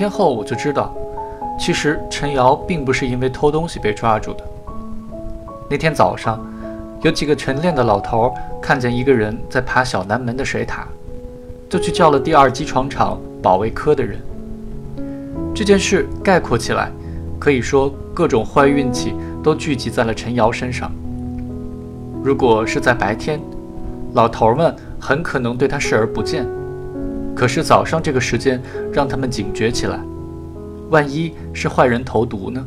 天后，我就知道，其实陈瑶并不是因为偷东西被抓住的。那天早上，有几个晨练的老头看见一个人在爬小南门的水塔，就去叫了第二机床厂保卫科的人。这件事概括起来，可以说各种坏运气都聚集在了陈瑶身上。如果是在白天，老头们很可能对他视而不见。可是早上这个时间让他们警觉起来，万一是坏人投毒呢？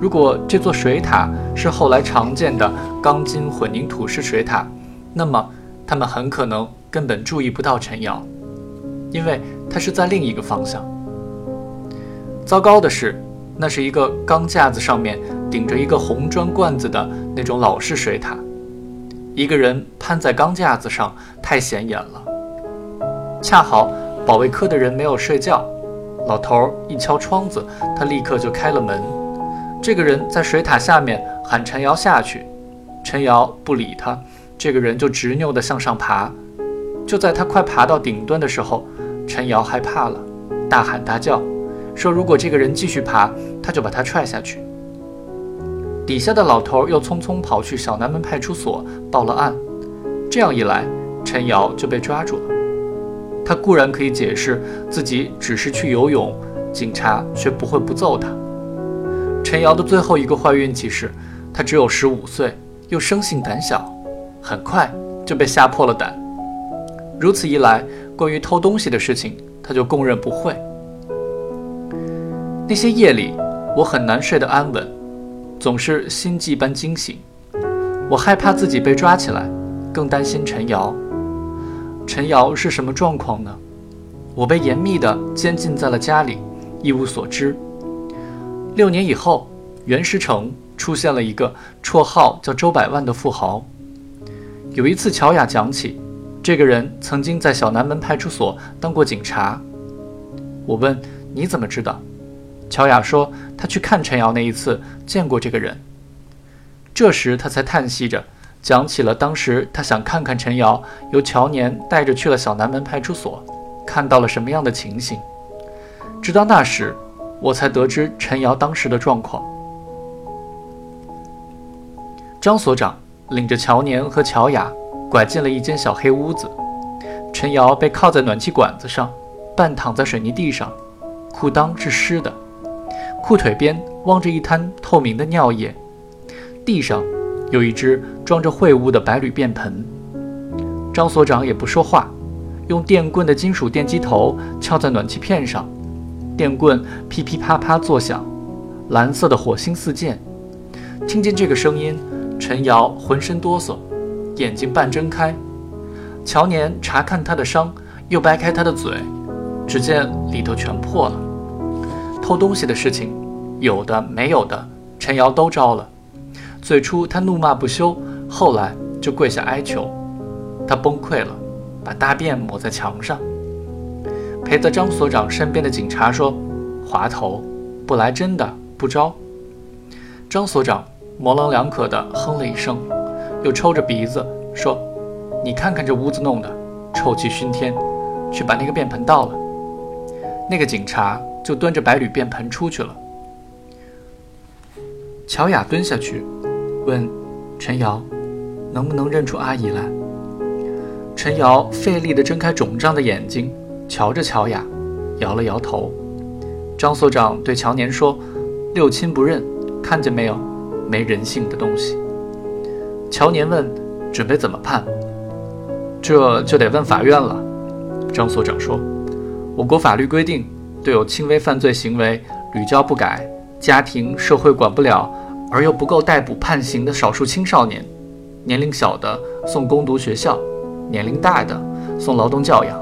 如果这座水塔是后来常见的钢筋混凝土式水塔，那么他们很可能根本注意不到陈瑶，因为它是在另一个方向。糟糕的是，那是一个钢架子上面顶着一个红砖罐子的那种老式水塔，一个人攀在钢架子上太显眼了。恰好保卫科的人没有睡觉，老头一敲窗子，他立刻就开了门。这个人在水塔下面喊陈瑶下去，陈瑶不理他，这个人就执拗地向上爬。就在他快爬到顶端的时候，陈瑶害怕了，大喊大叫，说如果这个人继续爬，他就把他踹下去。底下的老头又匆匆跑去小南门派出所报了案，这样一来，陈瑶就被抓住了。他固然可以解释自己只是去游泳，警察却不会不揍他。陈瑶的最后一个坏运气是，他只有十五岁，又生性胆小，很快就被吓破了胆。如此一来，关于偷东西的事情，他就供认不讳。那些夜里，我很难睡得安稳，总是心悸般惊醒。我害怕自己被抓起来，更担心陈瑶。陈瑶是什么状况呢？我被严密的监禁在了家里，一无所知。六年以后，袁石城出现了一个绰号叫周百万的富豪。有一次，乔雅讲起，这个人曾经在小南门派出所当过警察。我问你怎么知道？乔雅说他去看陈瑶那一次见过这个人。这时他才叹息着。讲起了当时他想看看陈瑶，由乔年带着去了小南门派出所，看到了什么样的情形。直到那时，我才得知陈瑶当时的状况。张所长领着乔年和乔雅拐进了一间小黑屋子，陈瑶被靠在暖气管子上，半躺在水泥地上，裤裆是湿的，裤腿边汪着一滩透明的尿液，地上。有一只装着秽物的白铝便盆，张所长也不说话，用电棍的金属电击头敲在暖气片上，电棍噼噼啪啪作响，蓝色的火星四溅。听见这个声音，陈瑶浑身哆嗦，眼睛半睁开。乔年查看他的伤，又掰开他的嘴，只见里头全破了。偷东西的事情，有的没有的，陈瑶都招了。最初他怒骂不休，后来就跪下哀求。他崩溃了，把大便抹在墙上。陪在张所长身边的警察说：“滑头，不来真的不招。”张所长模棱两可地哼了一声，又抽着鼻子说：“你看看这屋子弄的，臭气熏天，去把那个便盆倒了。”那个警察就端着白铝便盆出去了。乔雅蹲下去。问陈瑶，能不能认出阿姨来？陈瑶费力地睁开肿胀的眼睛，瞧着乔雅，摇了摇头。张所长对乔年说：“六亲不认，看见没有？没人性的东西。”乔年问：“准备怎么判？”这就得问法院了。张所长说：“我国法律规定，对有轻微犯罪行为屡教不改，家庭社会管不了。”而又不够逮捕判刑的少数青少年，年龄小的送攻读学校，年龄大的送劳动教养。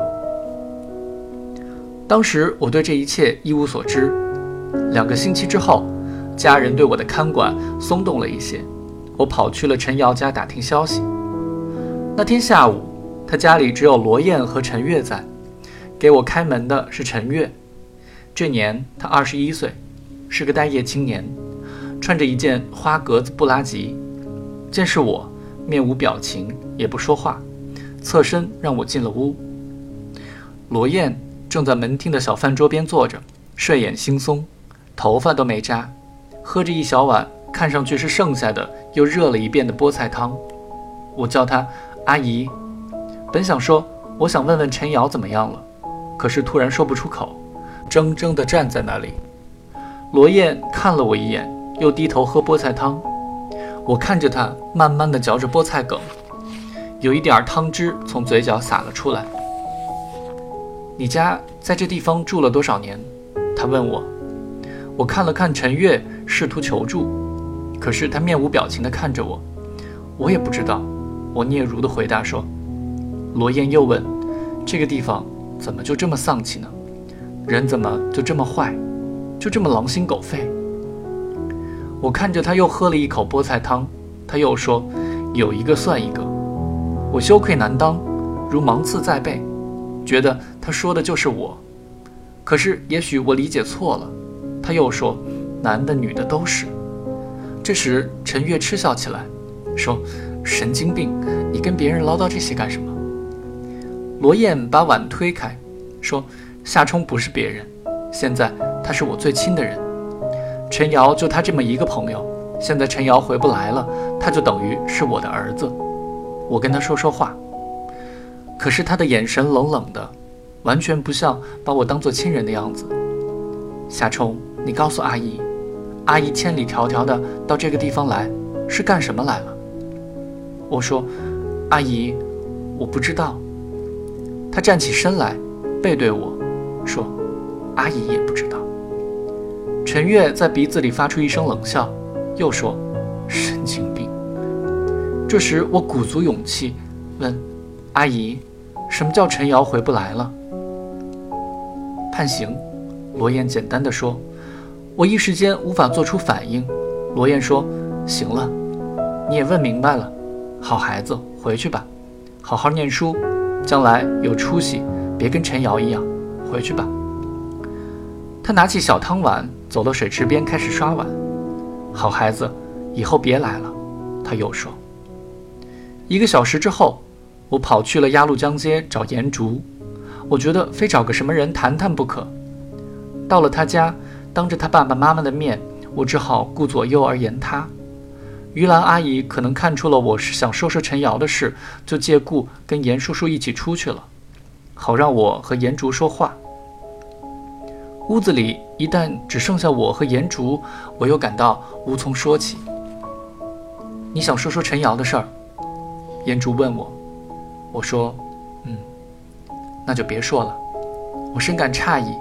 当时我对这一切一无所知。两个星期之后，家人对我的看管松动了一些，我跑去了陈瑶家打听消息。那天下午，他家里只有罗燕和陈月在，给我开门的是陈月。这年他二十一岁，是个待业青年。穿着一件花格子布拉吉，见是我，面无表情，也不说话，侧身让我进了屋。罗燕正在门厅的小饭桌边坐着，睡眼惺忪，头发都没扎，喝着一小碗看上去是剩下的又热了一遍的菠菜汤。我叫她阿姨，本想说我想问问陈瑶怎么样了，可是突然说不出口，怔怔地站在那里。罗燕看了我一眼，又低头喝菠菜汤。我看着他慢慢地嚼着菠菜梗，有一点汤汁从嘴角洒了出来。你家在这地方住了多少年？他问我。我看了看陈月，试图求助，可是他面无表情地看着我。我也不知道。我嗫嚅地回答说。罗燕又问：“这个地方怎么就这么丧气呢？人怎么就这么坏，就这么狼心狗肺？”我看着他又喝了一口菠菜汤，他又说：“有一个算一个。”我羞愧难当，如芒刺在背，觉得他说的就是我。可是也许我理解错了。他又说：“男的女的都是。”这时陈月嗤笑起来，说：“神经病，你跟别人唠叨这些干什么？”罗燕把碗推开，说：“夏冲不是别人，现在他是我最亲的人。”陈瑶就他这么一个朋友，现在陈瑶回不来了，他就等于是我的儿子。我跟他说说话，可是他的眼神冷冷的，完全不像把我当做亲人的样子。夏冲，你告诉阿姨，阿姨千里迢迢的到这个地方来，是干什么来了？我说，阿姨，我不知道。他站起身来，背对我说，阿姨也不知道。陈月在鼻子里发出一声冷笑，又说：“神经病。”这时我鼓足勇气问：“阿姨，什么叫陈瑶回不来了？”判刑。罗燕简单的说。我一时间无法做出反应。罗燕说：“行了，你也问明白了，好孩子，回去吧，好好念书，将来有出息，别跟陈瑶一样。回去吧。”他拿起小汤碗。走到水池边开始刷碗，好孩子，以后别来了。他又说。一个小时之后，我跑去了鸭绿江街找颜竹，我觉得非找个什么人谈谈不可。到了他家，当着他爸爸妈妈的面，我只好顾左右而言他。于兰阿姨可能看出了我是想说说陈瑶的事，就借故跟严叔叔一起出去了，好让我和颜竹说话。屋子里一旦只剩下我和颜竹，我又感到无从说起。你想说说陈瑶的事儿？颜竹问我。我说：“嗯，那就别说了。”我深感诧异，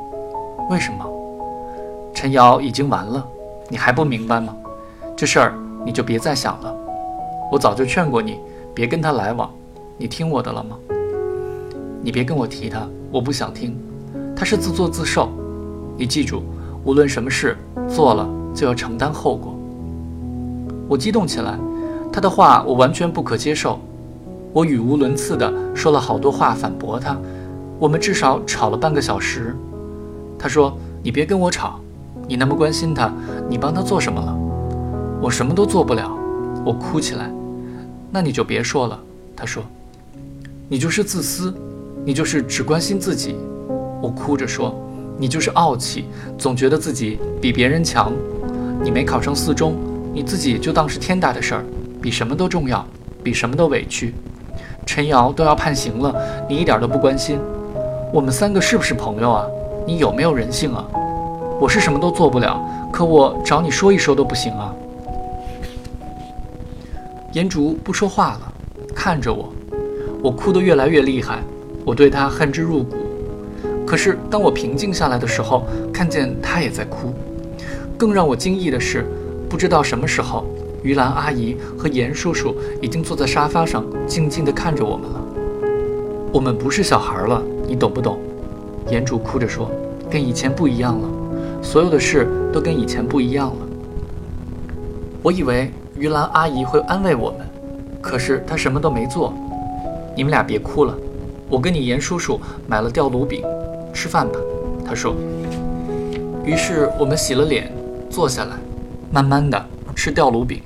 为什么？陈瑶已经完了，你还不明白吗？这事儿你就别再想了。我早就劝过你，别跟他来往，你听我的了吗？你别跟我提他，我不想听。他是自作自受。你记住，无论什么事做了，就要承担后果。我激动起来，他的话我完全不可接受。我语无伦次地说了好多话反驳他。我们至少吵了半个小时。他说：“你别跟我吵，你那么关心他，你帮他做什么了？我什么都做不了。”我哭起来。那你就别说了。他说：“你就是自私，你就是只关心自己。”我哭着说。你就是傲气，总觉得自己比别人强。你没考上四中，你自己就当是天大的事儿，比什么都重要，比什么都委屈。陈瑶都要判刑了，你一点都不关心。我们三个是不是朋友啊？你有没有人性啊？我是什么都做不了，可我找你说一说都不行啊。颜竹不说话了，看着我，我哭得越来越厉害，我对他恨之入骨。可是，当我平静下来的时候，看见他也在哭。更让我惊异的是，不知道什么时候，于兰阿姨和严叔叔已经坐在沙发上，静静地看着我们了。我们不是小孩了，你懂不懂？严竹哭着说：“跟以前不一样了，所有的事都跟以前不一样了。”我以为于兰阿姨会安慰我们，可是她什么都没做。你们俩别哭了，我跟你严叔叔买了吊炉饼。吃饭吧，他说。于是我们洗了脸，坐下来，慢慢的吃吊炉饼。